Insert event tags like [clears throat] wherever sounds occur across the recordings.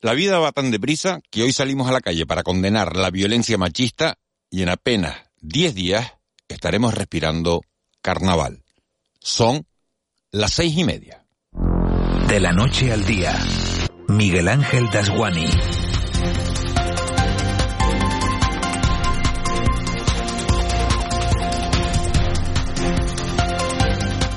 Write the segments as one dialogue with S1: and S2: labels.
S1: La vida va tan deprisa que hoy salimos a la calle para condenar la violencia machista y en apenas 10 días estaremos respirando carnaval. Son las seis y media.
S2: De la noche al día, Miguel Ángel Dasguani.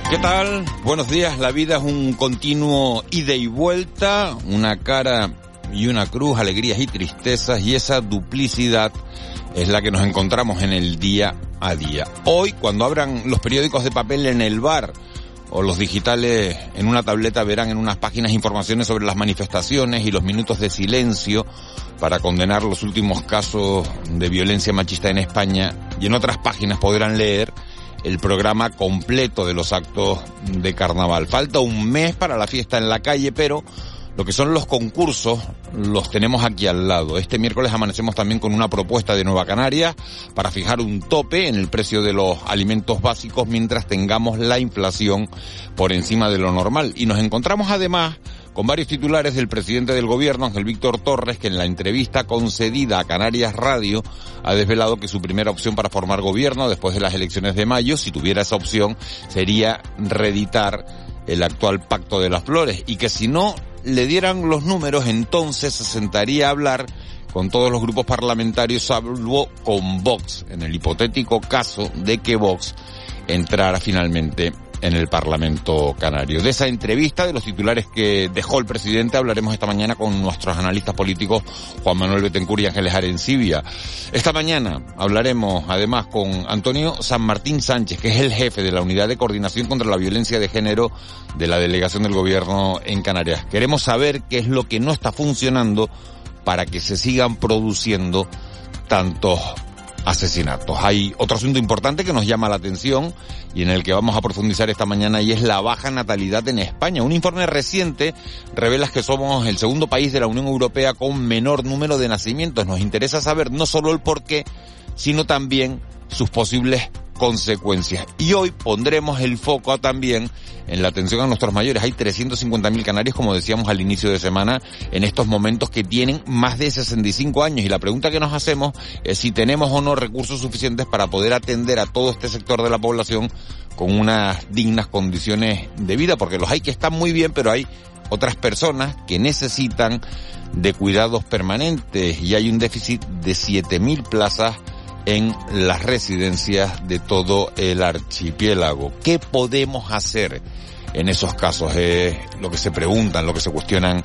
S1: ¿Qué tal? Buenos días. La vida es un continuo ida y vuelta, una cara y una cruz, alegrías y tristezas, y esa duplicidad es la que nos encontramos en el día a día. Hoy, cuando abran los periódicos de papel en el bar o los digitales en una tableta, verán en unas páginas informaciones sobre las manifestaciones y los minutos de silencio para condenar los últimos casos de violencia machista en España y en otras páginas podrán leer el programa completo de los actos de carnaval. Falta un mes para la fiesta en la calle, pero lo que son los concursos los tenemos aquí al lado. Este miércoles amanecemos también con una propuesta de Nueva Canaria para fijar un tope en el precio de los alimentos básicos mientras tengamos la inflación por encima de lo normal. Y nos encontramos además con varios titulares del presidente del gobierno, Ángel Víctor Torres, que en la entrevista concedida a Canarias Radio ha desvelado que su primera opción para formar gobierno después de las elecciones de mayo, si tuviera esa opción, sería reeditar el actual Pacto de las Flores y que si no le dieran los números, entonces se sentaría a hablar con todos los grupos parlamentarios, salvo con Vox, en el hipotético caso de que Vox entrara finalmente en el Parlamento Canario. De esa entrevista, de los titulares que dejó el presidente, hablaremos esta mañana con nuestros analistas políticos Juan Manuel Betencur y Ángeles Arencibia. Esta mañana hablaremos además con Antonio San Martín Sánchez, que es el jefe de la Unidad de Coordinación contra la Violencia de Género de la Delegación del Gobierno en Canarias. Queremos saber qué es lo que no está funcionando para que se sigan produciendo tantos asesinatos. Hay otro asunto importante que nos llama la atención y en el que vamos a profundizar esta mañana y es la baja natalidad en España. Un informe reciente revela que somos el segundo país de la Unión Europea con menor número de nacimientos. Nos interesa saber no solo el por qué, sino también sus posibles consecuencias. Y hoy pondremos el foco también en la atención a nuestros mayores. Hay 350.000 canarios, como decíamos al inicio de semana, en estos momentos que tienen más de 65 años. Y la pregunta que nos hacemos es si tenemos o no recursos suficientes para poder atender a todo este sector de la población con unas dignas condiciones de vida, porque los hay que están muy bien, pero hay otras personas que necesitan de cuidados permanentes y hay un déficit de 7.000 plazas en las residencias de todo el archipiélago. ¿Qué podemos hacer en esos casos? Es lo que se preguntan, lo que se cuestionan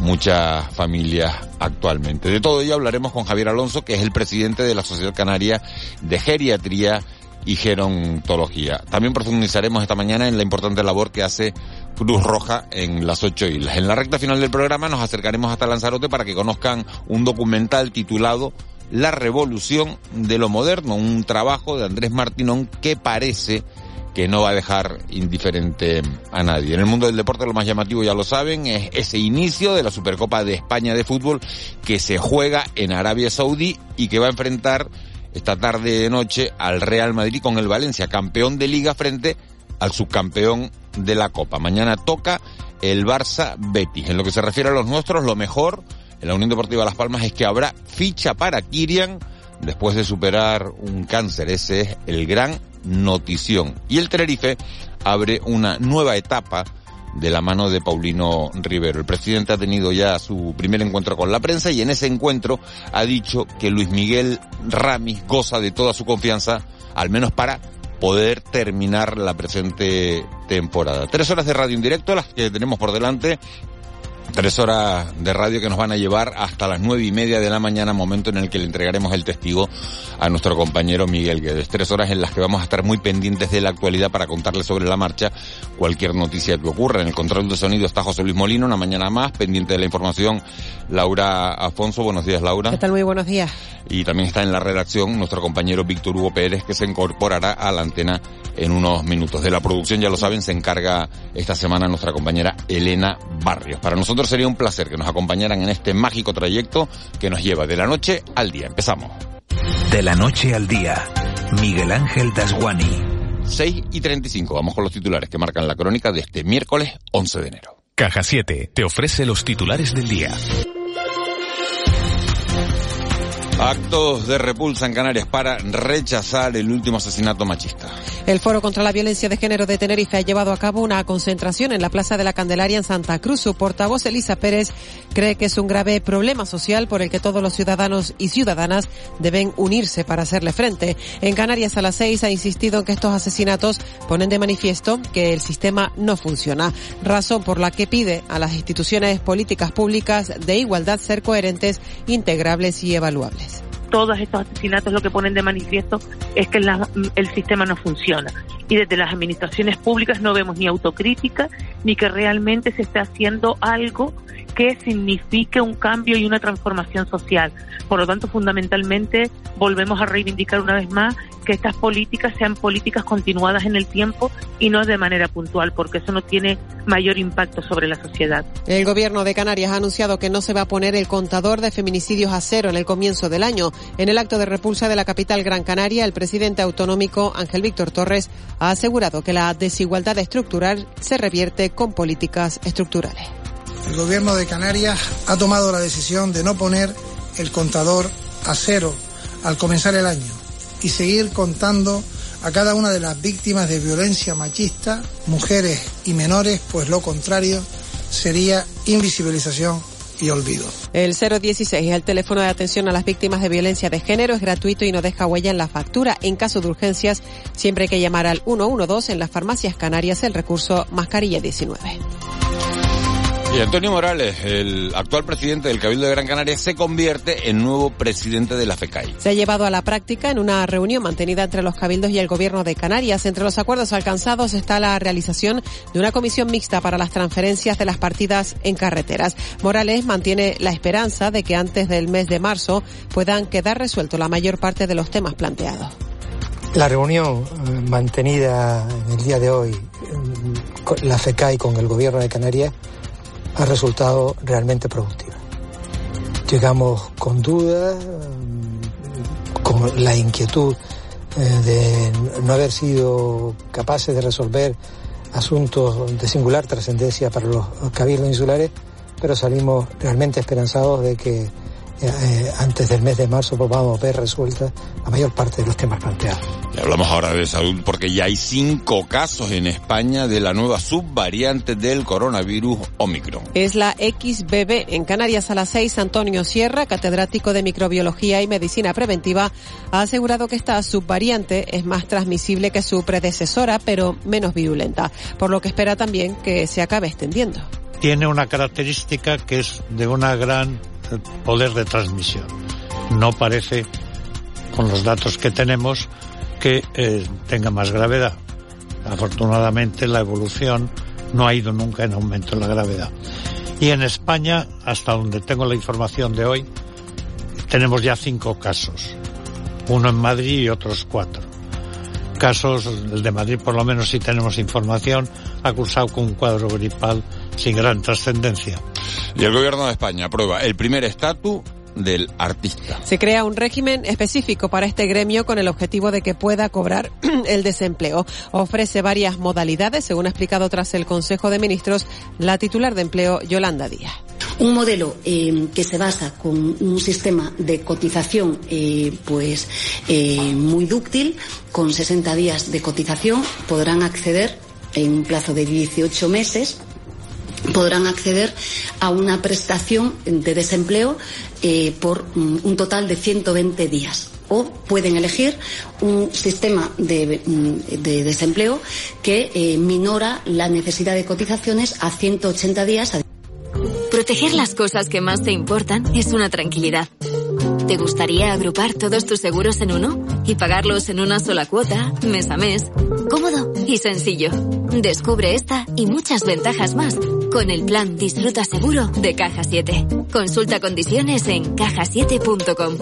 S1: muchas familias actualmente. De todo ello hablaremos con Javier Alonso, que es el presidente de la Sociedad Canaria de Geriatría y Gerontología. También profundizaremos esta mañana en la importante labor que hace Cruz Roja en las ocho islas. En la recta final del programa nos acercaremos hasta Lanzarote para que conozcan un documental titulado la revolución de lo moderno, un trabajo de Andrés Martinón que parece que no va a dejar indiferente a nadie. En el mundo del deporte lo más llamativo, ya lo saben, es ese inicio de la Supercopa de España de fútbol que se juega en Arabia Saudí y que va a enfrentar esta tarde de noche al Real Madrid con el Valencia, campeón de liga frente al subcampeón de la Copa. Mañana toca el Barça Betis. En lo que se refiere a los nuestros, lo mejor en la Unión Deportiva Las Palmas es que habrá ficha para Kirian después de superar un cáncer. Ese es el gran notición. Y el Tenerife abre una nueva etapa de la mano de Paulino Rivero. El presidente ha tenido ya su primer encuentro con la prensa y en ese encuentro ha dicho que Luis Miguel Ramis goza de toda su confianza, al menos para poder terminar la presente temporada. Tres horas de radio en directo, las que tenemos por delante Tres horas de radio que nos van a llevar hasta las nueve y media de la mañana, momento en el que le entregaremos el testigo a nuestro compañero Miguel Guedes. Tres horas en las que vamos a estar muy pendientes de la actualidad para contarle sobre la marcha cualquier noticia que ocurra. En el control de sonido está José Luis Molino, una mañana más, pendiente de la información Laura Afonso. Buenos días, Laura.
S3: ¿Qué tal? Muy buenos días.
S1: Y también está en la redacción nuestro compañero Víctor Hugo Pérez, que se incorporará a la antena en unos minutos. De la producción, ya lo saben, se encarga esta semana nuestra compañera Elena Barrios. Para nosotros sería un placer que nos acompañaran en este mágico trayecto que nos lleva de la noche al día. Empezamos.
S2: De la noche al día, Miguel Ángel Dasguani.
S1: 6 y 35. Vamos con los titulares que marcan la crónica de este miércoles 11 de enero.
S2: Caja 7 te ofrece los titulares del día.
S1: Actos de repulsa en Canarias para rechazar el último asesinato machista.
S3: El Foro contra la Violencia de Género de Tenerife ha llevado a cabo una concentración en la Plaza de la Candelaria en Santa Cruz. Su portavoz, Elisa Pérez, cree que es un grave problema social por el que todos los ciudadanos y ciudadanas deben unirse para hacerle frente. En Canarias a las seis ha insistido en que estos asesinatos ponen de manifiesto que el sistema no funciona, razón por la que pide a las instituciones políticas públicas de igualdad ser coherentes, integrables y evaluables guys.
S4: Todos estos asesinatos lo que ponen de manifiesto es que el sistema no funciona. Y desde las administraciones públicas no vemos ni autocrítica ni que realmente se esté haciendo algo que signifique un cambio y una transformación social. Por lo tanto, fundamentalmente, volvemos a reivindicar una vez más que estas políticas sean políticas continuadas en el tiempo y no de manera puntual, porque eso no tiene mayor impacto sobre la sociedad.
S3: El gobierno de Canarias ha anunciado que no se va a poner el contador de feminicidios a cero en el comienzo del año. En el acto de repulsa de la capital Gran Canaria, el presidente autonómico Ángel Víctor Torres ha asegurado que la desigualdad estructural se revierte con políticas estructurales.
S5: El gobierno de Canarias ha tomado la decisión de no poner el contador a cero al comenzar el año y seguir contando a cada una de las víctimas de violencia machista, mujeres y menores, pues lo contrario sería invisibilización y olvido.
S3: El 016 es el teléfono de atención a las víctimas de violencia de género, es gratuito y no deja huella en la factura. En caso de urgencias, siempre hay que llamar al 112 en las farmacias canarias el recurso mascarilla 19.
S1: Y Antonio Morales, el actual presidente del Cabildo de Gran Canaria, se convierte en nuevo presidente de la FECAI.
S3: Se ha llevado a la práctica en una reunión mantenida entre los cabildos y el gobierno de Canarias. Entre los acuerdos alcanzados está la realización de una comisión mixta para las transferencias de las partidas en carreteras. Morales mantiene la esperanza de que antes del mes de marzo puedan quedar resueltos la mayor parte de los temas planteados.
S6: La reunión eh, mantenida en el día de hoy, la FECAI con el gobierno de Canarias, ha resultado realmente productiva. Llegamos con dudas, mm, con la inquietud eh, de no haber sido capaces de resolver asuntos de singular trascendencia para los cabildos insulares, pero salimos realmente esperanzados de que eh, antes del mes de marzo podamos ver resueltas la mayor parte de los temas planteados.
S1: Y hablamos ahora de salud porque ya hay cinco casos en España de la nueva subvariante del coronavirus Omicron.
S3: Es la XBB. En Canarias a las seis, Antonio Sierra, catedrático de microbiología y medicina preventiva, ha asegurado que esta subvariante es más transmisible que su predecesora, pero menos virulenta, por lo que espera también que se acabe extendiendo.
S7: Tiene una característica que es de una gran poder de transmisión. No parece, con los datos que tenemos, que eh, tenga más gravedad. Afortunadamente la evolución no ha ido nunca en aumento en la gravedad. Y en España, hasta donde tengo la información de hoy, tenemos ya cinco casos. Uno en Madrid y otros cuatro. Casos, el de Madrid por lo menos si tenemos información, ha cursado con un cuadro gripal sin gran trascendencia.
S1: Y el gobierno de España aprueba el primer estatus del artista.
S3: Se crea un régimen específico para este gremio con el objetivo de que pueda cobrar [clears throat] el desempleo. Ofrece varias modalidades, según ha explicado tras el Consejo de Ministros la titular de empleo Yolanda Díaz.
S8: Un modelo eh, que se basa con un sistema de cotización eh, pues eh, muy dúctil, con 60 días de cotización podrán acceder en un plazo de 18 meses podrán acceder a una prestación de desempleo eh, por mm, un total de 120 días o pueden elegir un sistema de, mm, desempleo que eh, minora la necesidad de cotizaciones a 180 días
S9: Proteger las cosas que más te importan es una tranquilidad. ¿Te gustaría agrupar todos tus seguros en uno y pagarlos en una sola cuota, mes a mes? Cómodo y sencillo. Descubre esta y muchas ventajas más con el plan Disfruta Seguro de Caja 7. Consulta condiciones en cajasiete.com.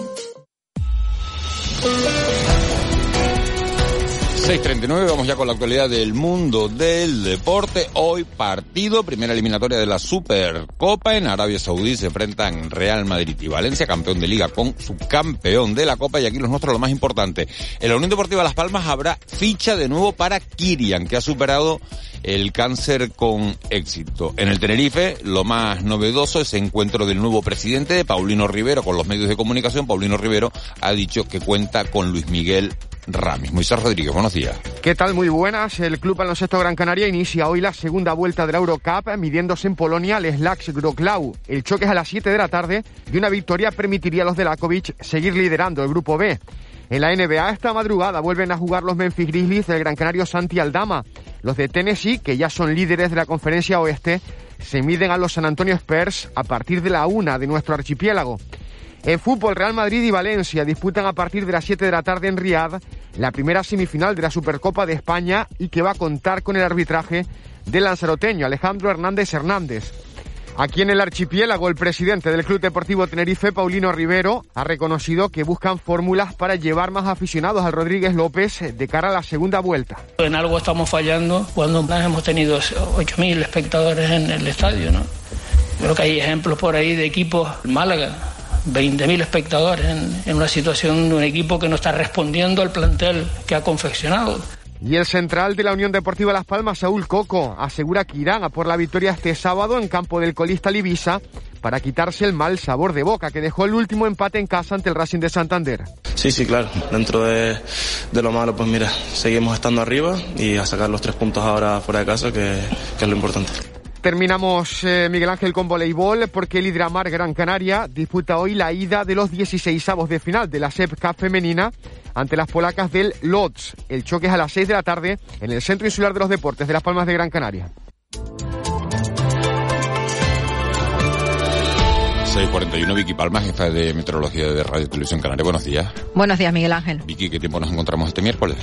S1: 6.39, vamos ya con la actualidad del mundo del deporte. Hoy partido, primera eliminatoria de la Supercopa en Arabia Saudí. Se enfrentan Real Madrid y Valencia, campeón de liga con su campeón de la Copa. Y aquí los nuestros lo más importante. En la Unión Deportiva Las Palmas habrá ficha de nuevo para Kirian, que ha superado el cáncer con éxito. En el Tenerife, lo más novedoso es el encuentro del nuevo presidente de Paulino Rivero con los medios de comunicación. Paulino Rivero ha dicho que cuenta con Luis Miguel Ramis. Moisés Rodríguez, buenos días.
S10: ¿Qué tal? Muy buenas. El club baloncesto Gran Canaria inicia hoy la segunda vuelta de la Eurocup midiéndose en Polonia al Slax Groklau. El choque es a las 7 de la tarde y una victoria permitiría a los de Lakovic seguir liderando el grupo B. En la NBA esta madrugada vuelven a jugar los Memphis Grizzlies del Gran Canario Santi Aldama. Los de Tennessee, que ya son líderes de la conferencia oeste, se miden a los San Antonio Spurs a partir de la una de nuestro archipiélago. En fútbol, Real Madrid y Valencia disputan a partir de las 7 de la tarde en Riad la primera semifinal de la Supercopa de España y que va a contar con el arbitraje del lanzaroteño Alejandro Hernández Hernández. Aquí en el archipiélago, el presidente del Club Deportivo Tenerife, Paulino Rivero, ha reconocido que buscan fórmulas para llevar más aficionados al Rodríguez López de cara a la segunda vuelta.
S11: En algo estamos fallando cuando hemos tenido 8.000 espectadores en el estadio. Creo que hay ejemplos por ahí de equipos, Málaga, 20.000 espectadores en, en, una situación de un equipo que no está respondiendo al plantel que ha confeccionado.
S10: Y el central de la Unión Deportiva Las Palmas, Saúl Coco, asegura que irán a por la victoria este sábado en campo del colista Libisa para quitarse el mal sabor de boca que dejó el último empate en casa ante el Racing de Santander.
S12: Sí, sí, claro. Dentro de, de lo malo, pues mira, seguimos estando arriba y a sacar los tres puntos ahora fuera de casa, que, que es lo importante.
S10: Terminamos, eh, Miguel Ángel, con voleibol, porque el Hidramar Gran Canaria disputa hoy la ida de los 16avos de final de la SEP Cup femenina ante las polacas del Lodz. El choque es a las 6 de la tarde en el Centro Insular de los Deportes de Las Palmas de Gran Canaria.
S1: 641 Vicky Palma, jefa de meteorología de Radio Televisión Canaria. Buenos días.
S13: Buenos días, Miguel Ángel.
S1: Vicky, ¿qué tiempo nos encontramos este miércoles?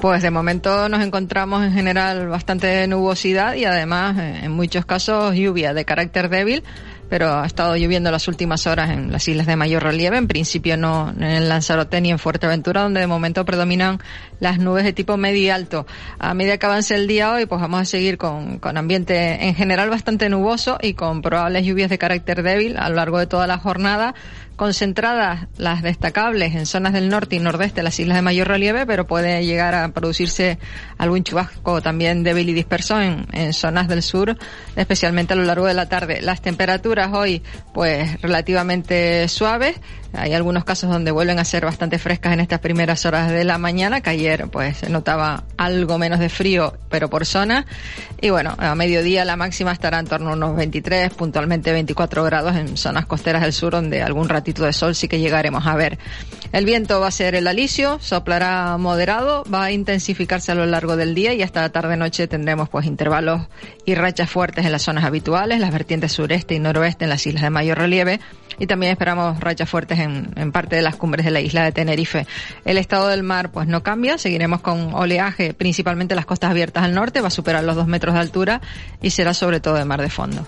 S13: Pues de momento nos encontramos en general bastante nubosidad y además en muchos casos lluvia de carácter débil, pero ha estado lloviendo las últimas horas en las islas de mayor relieve, en principio no en Lanzarote ni en Fuerteventura, donde de momento predominan las nubes de tipo medio y alto. A medida que avance el día hoy, pues vamos a seguir con, con ambiente en general bastante nuboso y con probables lluvias de carácter débil a lo largo de toda la jornada concentradas las destacables en zonas del norte y nordeste de las islas de mayor relieve, pero puede llegar a producirse algún chubasco también débil y disperso en, en, zonas del sur, especialmente a lo largo de la tarde. Las temperaturas hoy, pues relativamente suaves. Hay algunos casos donde vuelven a ser bastante frescas en estas primeras horas de la mañana, que ayer pues se notaba algo menos de frío, pero por zona. Y bueno, a mediodía la máxima estará en torno a unos 23, puntualmente 24 grados en zonas costeras del sur, donde algún ratito de sol sí que llegaremos a ver. El viento va a ser el alisio, soplará moderado, va a intensificarse a lo largo del día y hasta tarde-noche tendremos pues intervalos y rachas fuertes en las zonas habituales, las vertientes sureste y noroeste en las islas de mayor relieve y también esperamos rachas fuertes en, en, parte de las cumbres de la isla de Tenerife. El estado del mar pues no cambia, seguiremos con oleaje principalmente las costas abiertas al norte, va a superar los dos metros de altura y será sobre todo de mar de fondo.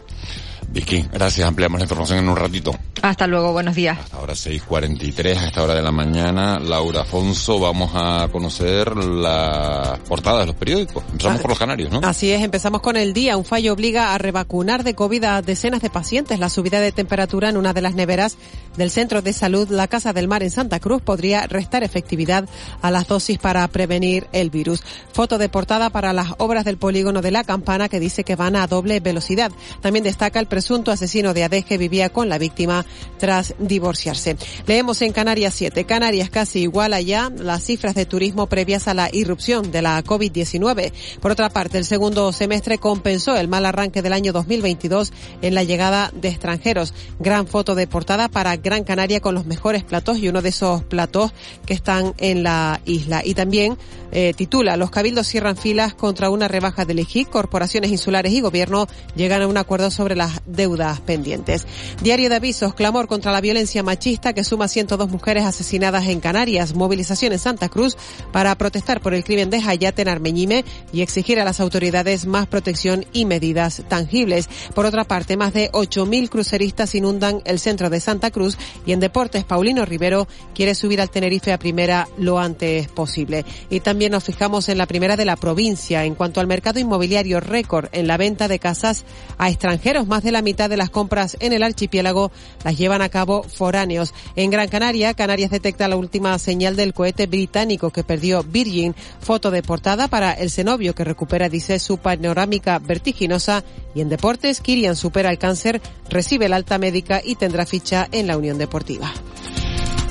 S1: Vicky, gracias. Ampliamos la información en un ratito.
S13: Hasta luego, buenos días.
S1: Hasta ahora 6.43, a esta hora de la mañana. Laura Afonso, vamos a conocer las portadas de los periódicos. Empezamos ah, por los canarios, ¿no?
S3: Así es, empezamos con el día. Un fallo obliga a revacunar de COVID a decenas de pacientes. La subida de temperatura en una de las neveras del Centro de Salud La Casa del Mar en Santa Cruz podría restar efectividad a las dosis para prevenir el virus. Foto de portada para las obras del polígono de la campana que dice que van a doble velocidad. También destaca el presunto asesino de Ade que vivía con la víctima tras divorciarse. Leemos en Canarias 7. Canarias casi igual allá las cifras de turismo previas a la irrupción de la COVID-19. Por otra parte, el segundo semestre compensó el mal arranque del año 2022 en la llegada de extranjeros. Gran foto de portada para Gran Canaria con los mejores platos y uno de esos platos que están en la isla. Y también eh, titula Los cabildos cierran filas contra una rebaja del IGIC. Corporaciones insulares y gobierno llegan a un acuerdo sobre las deudas pendientes. Diario de avisos, clamor contra la violencia machista que suma 102 mujeres asesinadas en Canarias, movilización en Santa Cruz para protestar por el crimen de Hayat en Armeñime y exigir a las autoridades más protección y medidas tangibles. Por otra parte, más de 8.000 cruceristas inundan el centro de Santa Cruz y en deportes, Paulino Rivero quiere subir al Tenerife a primera lo antes posible. Y también nos fijamos en la primera de la provincia. En cuanto al mercado inmobiliario récord en la venta de casas a extranjeros, más de la mitad de las compras en el archipiélago las llevan a cabo foráneos. En Gran Canaria, Canarias detecta la última señal del cohete británico que perdió Virgin. Foto de portada para el cenobio que recupera, dice, su panorámica vertiginosa. Y en deportes, Kirian supera el cáncer, recibe la alta médica y tendrá ficha en la Unión Deportiva.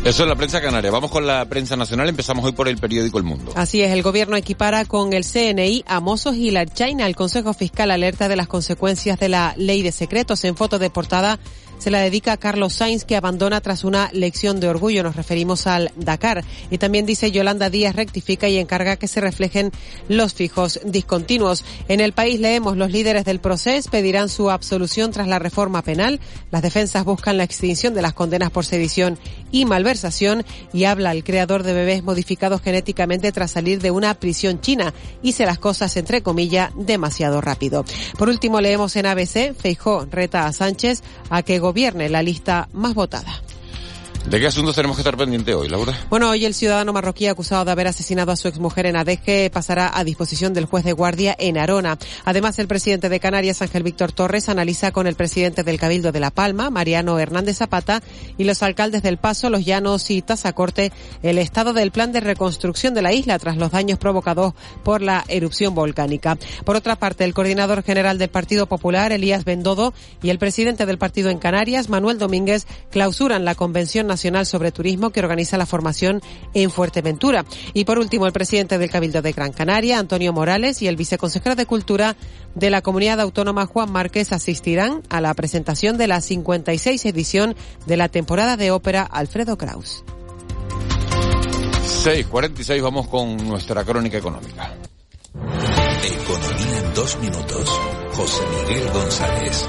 S1: Eso es la prensa canaria. Vamos con la prensa nacional. Empezamos hoy por el periódico El Mundo.
S3: Así es, el gobierno equipara con el CNI a Mossos y la China. El Consejo Fiscal alerta de las consecuencias de la ley de secretos. En foto de portada se la dedica a Carlos Sainz, que abandona tras una lección de orgullo. Nos referimos al Dakar. Y también dice Yolanda Díaz rectifica y encarga que se reflejen los fijos discontinuos. En el país leemos los líderes del proceso pedirán su absolución tras la reforma penal. Las defensas buscan la extinción de las condenas por sedición y malversación y habla el creador de bebés modificados genéticamente tras salir de una prisión china. Hice las cosas entre comillas demasiado rápido. Por último leemos en ABC, Feijó reta a Sánchez a que gobierne la lista más votada.
S1: ¿De qué asuntos tenemos que estar pendiente hoy, Laura?
S3: Bueno, hoy el ciudadano marroquí acusado de haber asesinado a su exmujer en Adeje pasará a disposición del juez de guardia en Arona. Además, el presidente de Canarias, Ángel Víctor Torres, analiza con el presidente del Cabildo de La Palma, Mariano Hernández Zapata, y los alcaldes del Paso, Los Llanos y Tazacorte, el estado del plan de reconstrucción de la isla tras los daños provocados por la erupción volcánica. Por otra parte, el coordinador general del Partido Popular, Elías Bendodo, y el presidente del partido en Canarias, Manuel Domínguez, clausuran la Convención Nacional Nacional sobre Turismo que organiza la formación en Fuerteventura. Y por último, el presidente del Cabildo de Gran Canaria, Antonio Morales, y el viceconsejero de Cultura de la Comunidad Autónoma, Juan Márquez, asistirán a la presentación de la 56 edición de la temporada de ópera Alfredo Kraus.
S1: 6.46, vamos con nuestra crónica económica.
S2: Economía en dos minutos. José Miguel González.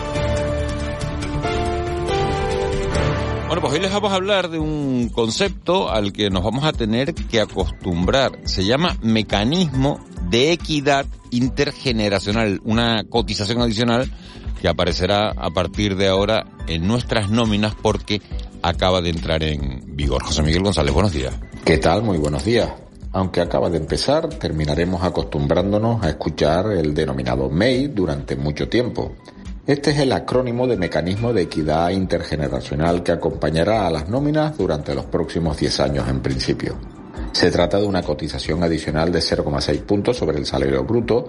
S1: Bueno, pues hoy les vamos a hablar de un concepto al que nos vamos a tener que acostumbrar. Se llama mecanismo de equidad intergeneracional, una cotización adicional que aparecerá a partir de ahora en nuestras nóminas porque acaba de entrar en vigor. José Miguel González, buenos días.
S14: ¿Qué tal? Muy buenos días. Aunque acaba de empezar, terminaremos acostumbrándonos a escuchar el denominado MEI durante mucho tiempo. Este es el acrónimo de Mecanismo de Equidad Intergeneracional que acompañará a las nóminas durante los próximos 10 años en principio. Se trata de una cotización adicional de 0,6 puntos sobre el salario bruto,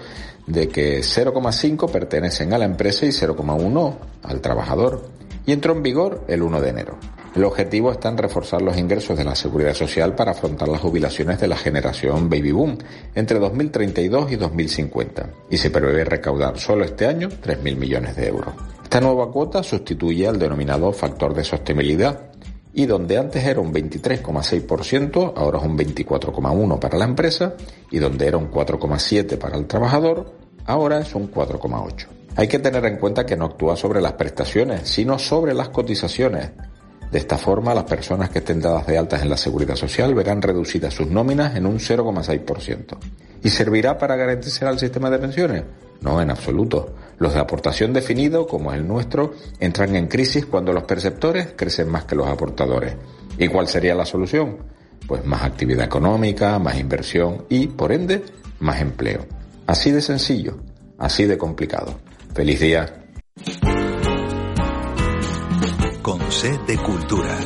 S14: de que 0,5 pertenecen a la empresa y 0,1 al trabajador, y entró en vigor el 1 de enero. El objetivo está en reforzar los ingresos de la seguridad social para afrontar las jubilaciones de la generación baby boom entre 2032 y 2050 y se prevé recaudar solo este año 3.000 millones de euros. Esta nueva cuota sustituye al denominado factor de sostenibilidad y donde antes era un 23,6%, ahora es un 24,1% para la empresa y donde era un 4,7% para el trabajador, ahora es un 4,8%. Hay que tener en cuenta que no actúa sobre las prestaciones, sino sobre las cotizaciones, de esta forma, las personas que estén dadas de altas en la seguridad social verán reducidas sus nóminas en un 0,6%. ¿Y servirá para garantizar el sistema de pensiones? No, en absoluto. Los de aportación definido, como el nuestro, entran en crisis cuando los perceptores crecen más que los aportadores. ¿Y cuál sería la solución? Pues más actividad económica, más inversión y, por ende, más empleo. Así de sencillo, así de complicado. Feliz día.
S2: Con C de Cultura.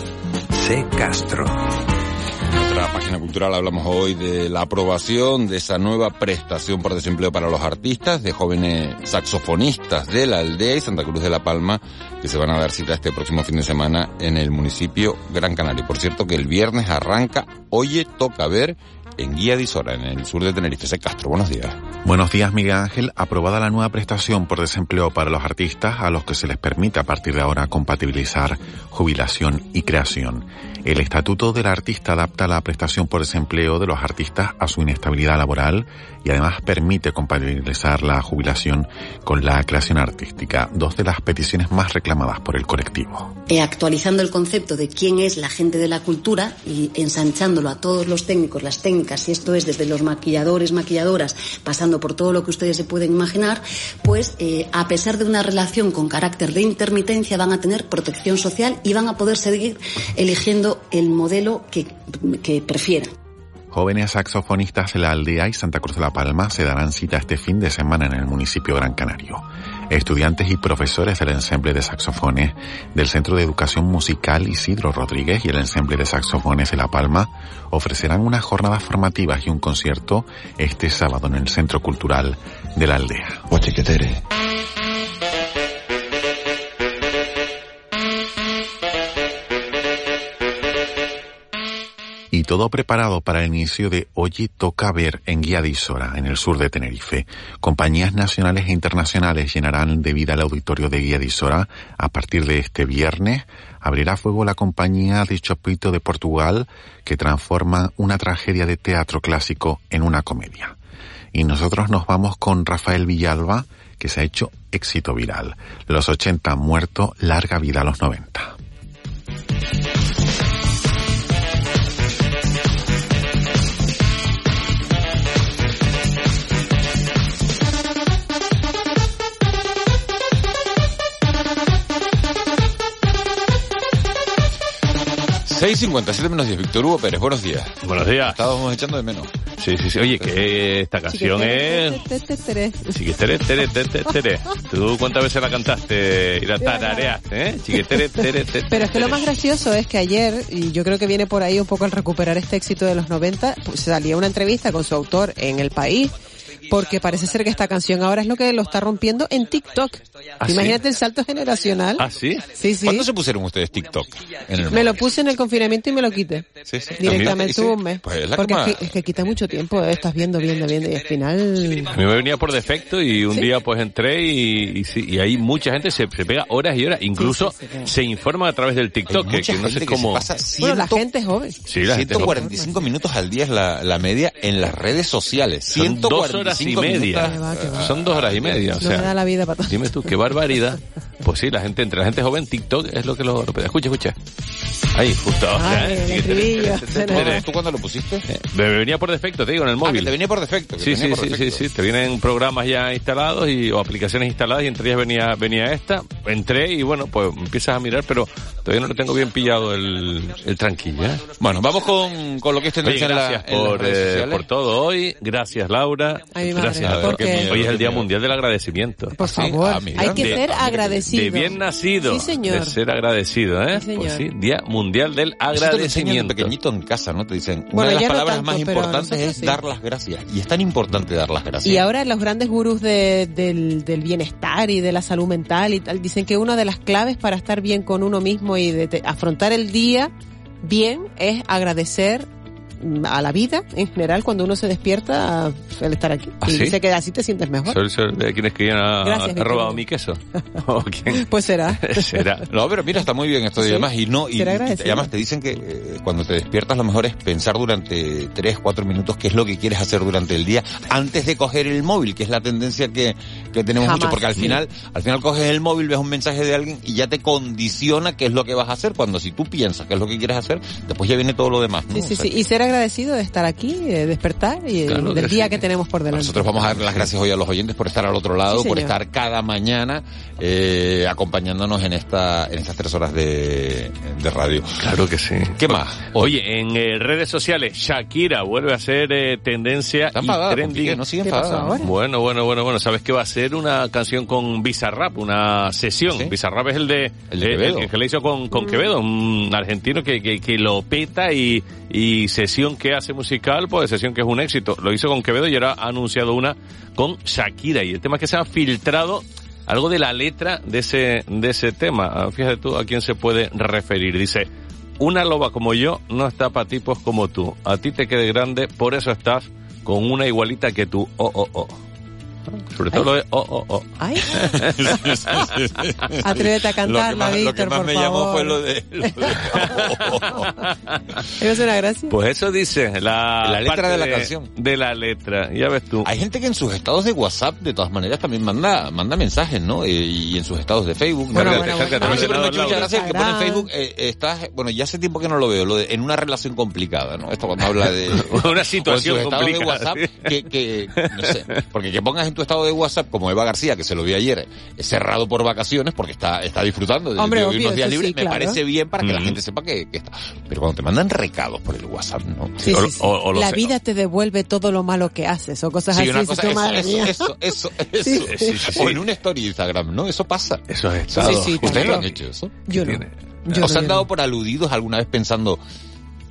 S2: C Castro.
S1: En nuestra página cultural hablamos hoy de la aprobación de esa nueva prestación por desempleo para los artistas, de jóvenes saxofonistas de la aldea y Santa Cruz de la Palma, que se van a dar cita este próximo fin de semana en el municipio Gran Canario. Por cierto que el viernes arranca Oye, toca ver en Guía de Isora, en el sur de Tenerife. Se Castro, buenos días.
S15: Buenos días, Miguel Ángel. Aprobada la nueva prestación por desempleo para los artistas a los que se les permite a partir de ahora compatibilizar jubilación y creación. El Estatuto del Artista adapta la prestación por desempleo de los artistas a su inestabilidad laboral y además permite compatibilizar la jubilación con la creación artística, dos de las peticiones más reclamadas por el colectivo.
S8: Eh, actualizando el concepto de quién es la gente de la cultura y ensanchándolo a todos los técnicos, las técnicas, y esto es desde los maquilladores, maquilladoras, pasando por todo lo que ustedes se pueden imaginar, pues eh, a pesar de una relación con carácter de intermitencia van a tener protección social y van a poder seguir eligiendo el modelo que, que prefieran.
S15: Jóvenes saxofonistas de la aldea y Santa Cruz de la Palma se darán cita este fin de semana en el municipio Gran Canario. Estudiantes y profesores del ensemble de saxofones del Centro de Educación Musical Isidro Rodríguez y el ensemble de saxofones de La Palma ofrecerán unas jornadas formativas y un concierto este sábado en el Centro Cultural de la aldea. Todo preparado para el inicio de Oye Toca Ver en Guía de Isora, en el sur de Tenerife. Compañías nacionales e internacionales llenarán de vida el auditorio de Guía de Isora a partir de este viernes. Abrirá fuego la compañía de Chopito de Portugal que transforma una tragedia de teatro clásico en una comedia. Y nosotros nos vamos con Rafael Villalba, que se ha hecho éxito viral. Los 80 han muerto, larga vida a los 90.
S1: 6.57 menos 10, Víctor Hugo Pérez, buenos días.
S16: Buenos días.
S1: Estábamos echando de menos.
S16: Sí, sí, sí. Oye, que esta canción es... Chiquitere, tere, tere, tere. [laughs] ¿Tú cuántas veces la cantaste y la tarareaste, eh? Chiquitere, tere, tere. [laughs]
S3: Pero es que lo más gracioso es que ayer, y yo creo que viene por ahí un poco al recuperar este éxito de los 90, pues salía una entrevista con su autor en El País, porque parece ser que esta canción ahora es lo que lo está rompiendo en TikTok.
S16: ¿Ah,
S3: Imagínate el salto generacional.
S16: ¿Ah, sí?
S3: Sí, sí.
S1: ¿Cuándo se pusieron ustedes TikTok? En el
S3: Me lo puse en el confinamiento y me lo quité.
S1: Sí, sí.
S3: Directamente hubo un mes.
S1: Pues es la
S3: Porque
S1: que
S3: es que, es que quita mucho tiempo, eh, estás viendo, viendo, viendo y al final...
S16: A mí me venía por defecto y un día pues entré y, y, sí, y ahí mucha gente se, se pega horas y horas. Incluso
S3: Sí, sí, sí, sí.
S16: se informa a través del TikTok, que, que no sé cómo...
S1: pasa
S3: Bueno, la gente es joven.
S16: Sí, la gente
S1: 145 minutos al día es la, la media en las redes sociales.
S16: Son dos horas y
S1: 145
S16: media.
S1: minutos.
S16: Son dos horas y media. O
S3: No me da
S16: sea,
S3: la vida para tanto.
S16: dime tú, qué barbaridad. Pues sí, la gente, entre la gente joven, TikTok es lo que lo... lo- Escucha, escucha. Ahí, justo ahora,
S3: Ay,
S16: ¿eh?
S3: el. [laughs]
S1: ¿Tú cuándo lo pusiste?
S16: Me venía por defecto, te digo, en el móvil.
S1: Ah, que te venía por defecto.
S16: Sí, sí,
S1: por
S16: sí, sí,
S1: defecto.
S16: sí, te vienen programas ya instalados y, o aplicaciones instaladas y entre ellas venía, venía esta. Entré y bueno, pues empiezas a mirar, pero todavía no le tengo bien pillado el, el tranquillo. ¿eh?
S1: Bueno, vamos con, con lo que es tendencia en la-
S16: gracias
S1: en las
S16: por, eh, por todo hoy. Gracias, Laura.
S3: Ay, mi madre,
S16: gracias.
S3: ¿por qué?
S16: Hoy es el Día Mundial del Agradecimiento.
S3: Por favor,
S1: Ah,
S3: hay que ser
S16: de-
S3: agradecido.
S16: De bien nacido.
S3: Sí, señor.
S16: De ser agradecido, ¿eh?
S3: Sí, señor.
S16: Pues sí, Día Mundial del
S1: Eso te lo
S16: Agradecimiento.
S1: pequeñito en casa, ¿no? Te dicen, una de las
S3: no
S1: palabras
S3: tanto,
S1: más importantes es
S3: sí.
S1: dar las gracias. Y es tan importante dar las gracias.
S3: Y ahora los grandes gurús de- del, del bienestar y de la salud mental y tal dicen que una de las claves para estar bien con uno mismo y de te- afrontar el día bien es agradecer a la vida en general cuando uno se despierta el estar aquí.
S16: ¿Ah,
S3: y
S16: sí?
S3: dice que así te sientes mejor.
S16: ¿Soy, soy de quienes que ha,
S3: Gracias,
S16: ha
S3: Víctor.
S16: robado mi queso? [laughs] ¿O quién?
S3: Pues será. [laughs]
S16: Será.
S1: No, pero mira, está muy bien esto y
S3: Sí.
S1: Y no, y, y además te dicen que eh, cuando te despiertas lo mejor es pensar durante 3, 4 minutos qué es lo que quieres hacer durante el día antes de coger el móvil, que es la tendencia que, que tenemos
S3: Jamás,
S1: mucho, porque al
S3: sí.
S1: final, al final coges el móvil, ves un mensaje de alguien y ya te condiciona qué es lo que vas a hacer. Cuando si tú piensas qué es lo que quieres hacer, después ya viene todo lo demás. ¿no?
S3: Sí, sí,
S1: O sea
S3: sí. Y agradecido de estar aquí, de despertar y
S1: Claro
S3: del día
S1: sí.
S3: que tenemos por delante.
S1: Nosotros vamos a dar las gracias hoy a los oyentes por estar al otro lado,
S3: Sí,
S1: por estar cada mañana eh, acompañándonos en esta en estas tres horas de, de radio.
S16: Claro que sí.
S1: ¿Qué más?
S16: Oye, en eh, redes sociales, Shakira vuelve a ser eh, tendencia y
S1: enfadada
S16: trending.
S1: ¿no? Sigue.
S16: Bueno, bueno, bueno, bueno. Sabes que va a ser una canción con Bizarrap, una sesión.
S1: ¿Sí?
S16: Bizarrap es el de,
S1: El de
S16: eh, que, que le hizo con, con Quevedo, un argentino que, que, que lo peta y, y sesión que hace musical, pues sesión que es un éxito. Lo hizo con Quevedo y ahora ha anunciado una con Shakira. Y el tema es que se ha filtrado algo de la letra de ese, de ese tema. Ah, Fíjate tú a quién se puede referir. Dice, una loba como yo no está para tipos como tú. A ti te quede grande, por eso estás con una igualita que tú. Oh, oh, oh. Sobre todo lo de oh, oh, oh.
S3: Ay. [laughs] Atrévete a cantarla,
S1: Lo que más, lo que
S3: Víctor,
S1: más
S3: por
S1: me llamó
S3: favor.
S1: fue lo de... lo de- [laughs]
S3: ¿Es una gracia?
S16: Pues eso dice la,
S1: La letra de la canción.
S16: De la letra, ya ves tú.
S1: Hay gente que en sus estados de WhatsApp, de todas maneras, también manda manda mensajes, ¿no? Eh, y en sus estados de Facebook.
S16: Bueno,
S1: ¿no?
S16: bueno,
S1: Gente que
S16: bueno,
S1: también
S16: bueno,
S1: me ha hecho mucha
S16: bueno,
S1: gracia que pone en. Facebook, eh, estás, bueno, ya hace tiempo que no lo veo, lo de, en una relación complicada, ¿no? Esto cuando habla de... [laughs]
S16: Una situación
S1: o en sus estados de
S16: complicada,
S1: WhatsApp, que, que, no sé, porque que pongas en tu estado de WhatsApp, como Eva García, que se lo vi ayer, eh, cerrado por vacaciones, porque está, está disfrutando de,
S3: Hombre,
S1: de
S3: obvio,
S1: unos días libres,
S3: sí,
S1: me
S3: claro.
S1: parece bien para que la
S16: Mm.
S1: gente sepa que, que está. Pero cuando te mandan recados por el WhatsApp, ¿no?
S3: Sí,
S1: O-
S3: sí, sí.
S1: o- o
S3: la
S1: sé.
S3: vida te devuelve todo lo malo que haces o cosas
S1: Sí,
S3: así.
S1: una cosa, eso,
S3: madre
S1: eso,
S3: mía.
S1: eso, eso, [laughs] eso.
S3: Sí,
S16: sí, sí.
S1: O en una story de Instagram, ¿no? Eso pasa.
S16: Eso es
S3: sí,
S1: ¿Ustedes lo han hecho eso?
S3: Yo no.
S16: tiene?
S3: Yo
S1: ¿Os
S3: no,
S1: han dado
S3: no.
S1: por aludidos alguna vez pensando,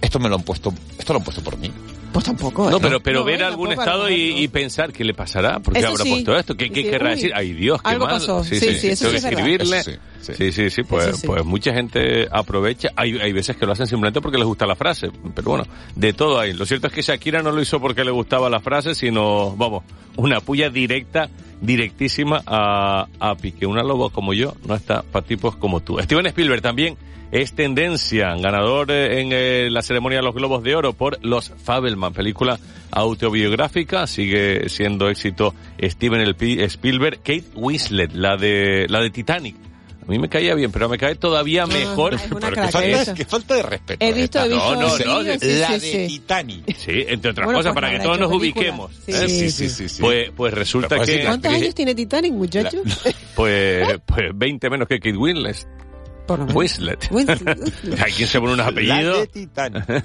S1: esto me lo han puesto, esto lo han puesto por mí?
S3: Pues tampoco.
S16: No,
S3: ¿eh?
S16: pero, pero
S3: No,
S16: ver
S3: eh,
S16: algún estado y, pensar qué le pasará, porque
S3: Eso
S16: habrá
S3: sí.
S16: puesto esto, qué, qué
S3: Sí,
S16: querrá
S3: uy,
S16: decir, ay Dios, qué
S3: algo
S16: mal.
S3: pasó. Sí, sí, eso sí verdad.
S16: escribirle.
S1: Eso sí, sí.
S16: Sí, sí, sí, pues,
S3: Eso sí.
S16: pues mucha gente aprovecha. Hay, hay veces que lo hacen simplemente porque les gusta la frase, pero bueno, de todo hay. Lo cierto es que Shakira no lo hizo porque le gustaba la frase, sino, vamos, una puya directa, directísima a, a Piqué. Una loba como yo no está para tipos como tú. Steven Spielberg también es tendencia, ganador eh, en eh, la ceremonia de los Globos de Oro por Los Fabelman, película autobiográfica, sigue siendo éxito Steven el Pi- Spielberg, Kate Winslet, la de la de Titanic. A mí me caía bien, pero me cae todavía mejor.
S3: es una
S1: Pero qué
S3: crack,
S1: falta, qué falta de respeto.
S3: He visto, he visto.
S16: No, no,
S3: sí,
S16: no,
S3: sí,
S1: la
S3: sí,
S1: de
S3: sí.
S1: Titanic.
S16: Sí, entre otras
S3: Bueno,
S16: cosas,
S3: pues
S16: para que todos nos
S3: película.
S16: ubiquemos.
S3: Sí,
S16: ¿eh?
S1: Sí, sí, sí, sí.
S16: Pues, pues resulta
S1: puede
S16: que,
S3: ¿Cuántos años tiene Titanic, muchacho? [laughs]
S16: pues, pues 20 menos que Kate Winslet.
S3: Por lo menos.
S16: Winslet.
S3: Winslet. [laughs]
S16: Hay quien se pone unos
S1: La
S16: apellidos.
S1: de Titanic. [laughs]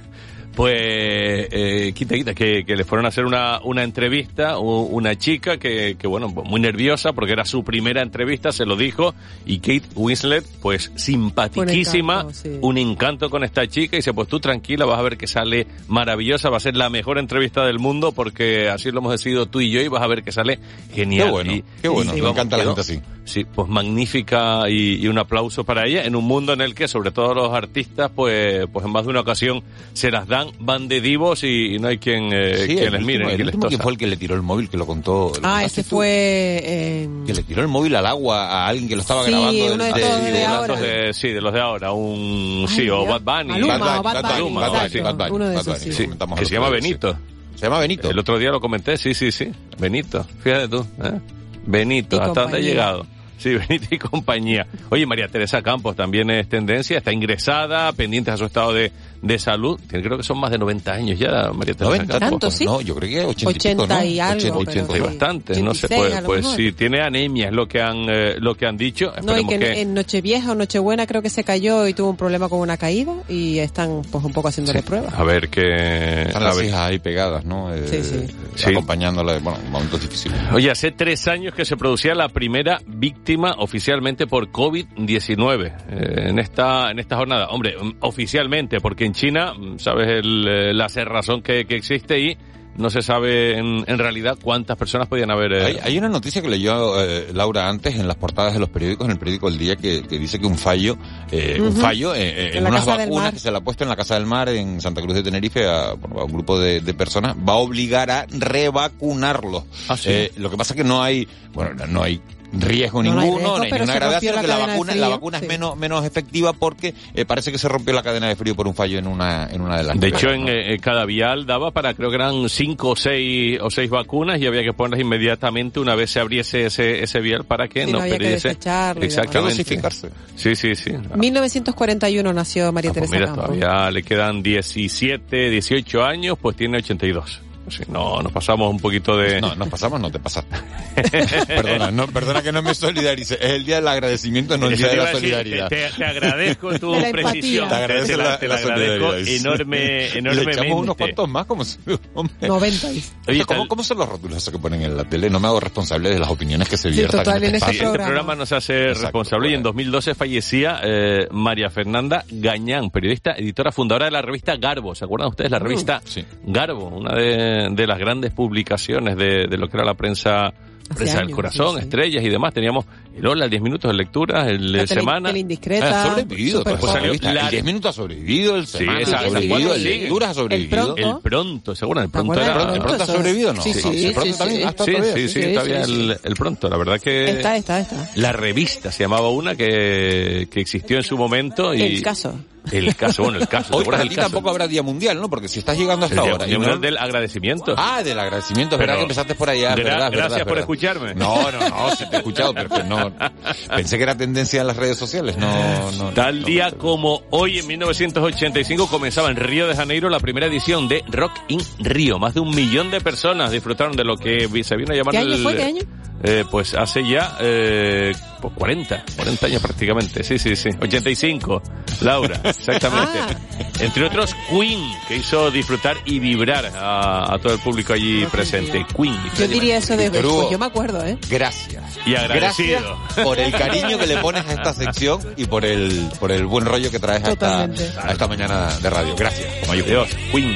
S16: Pues, eh, quita, quita, que, que le fueron a hacer una, una entrevista, una chica que, que, bueno, muy nerviosa porque era su primera entrevista, se lo dijo, y Kate Winslet, pues, simpatiquísima,
S3: Un encanto, sí.
S16: un encanto con esta chica, y dice, pues tú tranquila, vas a ver que sale maravillosa, va a ser la mejor entrevista del mundo, porque así lo hemos decidido tú y yo, y vas a ver que sale genial.
S1: Qué bueno,
S16: Y-
S1: qué bueno, me
S16: vamos,
S1: encanta la gente así.
S16: Sí, pues magnífica y, y un aplauso para ella en un mundo en el que sobre todo los artistas pues pues en más de una ocasión se las dan, van de divos y, y no hay quien, eh,
S1: Sí,
S16: quien
S1: el
S16: les mire.
S1: último, el
S16: les
S1: último que fue el que le tiró el móvil, que lo contó. lo
S3: Ah, ese fue... eh,
S1: Que le tiró el móvil al agua a alguien que lo estaba
S3: Sí,
S1: grabando.
S3: uno de
S1: del-
S3: de
S1: del-
S3: ahora.
S16: Los de- sí, de los de ahora, un
S3: Ay,
S16: sí, o. Bad Bunny.
S3: De
S16: que se llama Benito.
S1: Se llama Benito.
S16: El otro día lo comenté, sí, sí, sí. Benito, fíjate tú. ¿eh? Benito, ¿hasta dónde ha llegado? Sí, [laughs] Benito y compañía. Oye, María Teresa Campos también es tendencia, está ingresada, pendiente a su estado de, de salud. Creo que son más de 90 años ya, María Teresa
S1: 90
S16: Campos.
S3: ¿Tanto, sí?
S1: No, yo creo que 80 y,
S3: 80
S1: pico, ¿no?
S3: y algo,
S1: 80,
S3: pero
S16: 80 y
S3: sí.
S16: bastante, no sé,
S3: 86
S16: pues, pues si tiene anemia es lo que han, eh, lo que han dicho.
S3: No, y que,
S16: que,
S3: en- en Nochevieja o Nochebuena creo que se cayó y tuvo un problema con una caída y están pues un poco haciéndole pruebas.
S16: a ver que,
S1: Están las hijas ahí pegadas, ¿no? Eh,
S3: Sí, sí.
S16: Sí.
S1: Acompañándola, bueno, en momentos difíciles.
S16: Oye, hace tres años que se producía la primera víctima oficialmente por COVID-19 eh, en esta en esta jornada. Hombre, mm, oficialmente, porque en China, mm, sabes el, eh, la cerrazón que, que existe y no se sabe en, en realidad cuántas personas podían haber. eh,
S1: Hay, hay una noticia que leyó eh, Laura antes en las portadas de los periódicos, en el periódico El Día, que, que dice que un fallo, eh, un fallo eh, eh,
S3: En
S1: unas vacunas que se le ha puesto en la Casa del Mar en Santa Cruz de Tenerife a, bueno, a un grupo de, de personas, va a obligar a revacunarlos.
S16: Ah, sí.
S1: Eh, lo que pasa es que no hay, bueno, no hay riesgo
S3: No,
S1: ninguno,
S3: riesgo, pero
S1: ninguna gravedad, sino
S3: la
S1: que la vacuna, la vacuna
S3: sí.
S1: es menos, menos efectiva porque eh, parece que se rompió la cadena de frío por un fallo en una, en una de las
S16: De hecho, en eh, cada vial daba para, creo que eran cinco o seis, o seis vacunas y había que ponerlas inmediatamente una vez se abriese ese, ese vial para que
S3: Sí,
S16: no
S3: no
S16: perdiese. Exactamente.
S1: dosificarse.
S16: Sí, sí, sí.
S3: 1941 nació María
S16: Ah, pues
S3: Teresa
S16: mira,
S3: Campos.
S16: todavía le quedan 17, 18 años, pues tiene 82. Sí, no, nos pasamos un poquito de...
S1: No, nos pasamos, no te pasaste. [laughs] perdona, no, perdona que no me solidarice. Es el día del agradecimiento, no el día de la
S16: decir,
S1: solidaridad.
S16: Te, te agradezco tu [laughs]
S3: la
S16: precisión.
S1: Te agradezco
S16: Te
S1: la,
S16: te
S1: la
S16: agradezco
S1: solidaridad.
S16: enorme, [laughs]
S1: Le
S16: enormemente.
S1: echamos unos cuantos más como si... hombre.
S3: 90.
S16: Oye,
S1: ¿Cómo,
S16: tal-
S1: ¿Cómo son los rótulos esos que ponen en la tele? No me hago responsable de las opiniones que se
S3: Sí,
S1: viertan
S3: total, en
S1: este
S16: Sí,
S1: espacio.
S16: este
S3: programa.
S16: programa nos hace
S1: Exacto,
S16: responsable y en
S1: bueno.
S16: 2012 fallecía eh, María Fernanda Gañán, periodista, editora, fundadora de la revista Garbo. ¿Se acuerdan ustedes? La revista
S1: sí.
S16: Garbo, una de, de las grandes publicaciones de, de lo que era la prensa Presa del Corazón, Estrellas y demás. Teníamos el Hola, el 10 minutos de lectura, el de semana.
S3: El indiscreta.
S1: Ha sobrevivido. Pues. El 10 minutos ha sobrevivido, el
S16: Sí,
S1: semana ha sobrevivido, el
S16: sí.
S1: lecturas ha sobrevivido.
S16: El pronto, seguro, el pronto era...
S1: ¿El pronto ha sobrevivido no?
S3: Sí, sí,
S1: el pronto
S3: sí,
S1: también
S3: sí.
S16: Sí,
S1: todavía,
S16: sí, el, el pronto. La verdad que
S3: Está, está, está.
S16: la revista se llamaba una que, que existió en su momento y
S3: El caso.
S16: El caso, bueno, el caso. ¿te
S1: Hoy para ti tampoco habrá día mundial, ¿no? Porque si estás llegando hasta ahora.
S16: día
S1: no-
S16: mundial del agradecimiento.
S1: Ah, del agradecimiento, es
S16: Pero-
S1: verdad que empezaste por allá,
S16: Gra-
S1: verdad,
S16: gracias
S1: verdad,
S16: por
S1: verdad.
S16: escucharme.
S1: No, no, no, sí te he escuchado, pero no. Pensé que era tendencia en las redes sociales, no, no.
S16: Tal día como hoy en 1985 comenzaba en Río de Janeiro la primera edición de Rock in Río. Más de un millón de personas disfrutaron de lo que se vino a llamar
S3: ¿Qué año
S16: el-
S3: fue? ¿Qué año?
S16: Eh, pues hace ya eh, pues 40, 40 años prácticamente. Sí, sí, sí. 85, Laura, [laughs] exactamente.
S3: Ah.
S16: Entre otros, Queen, que hizo disfrutar y vibrar a, a todo el público allí presente. Queen.
S3: Yo diría eso de...
S1: Hugo.
S3: Pues yo me acuerdo, ¿eh?
S1: Gracias.
S16: Y agradecido.
S1: Gracias por el cariño que le pones a esta sección y por el, por el buen rollo que traes a esta,
S3: Totalmente.
S1: a esta mañana de radio. Gracias.
S16: Dios, Queen.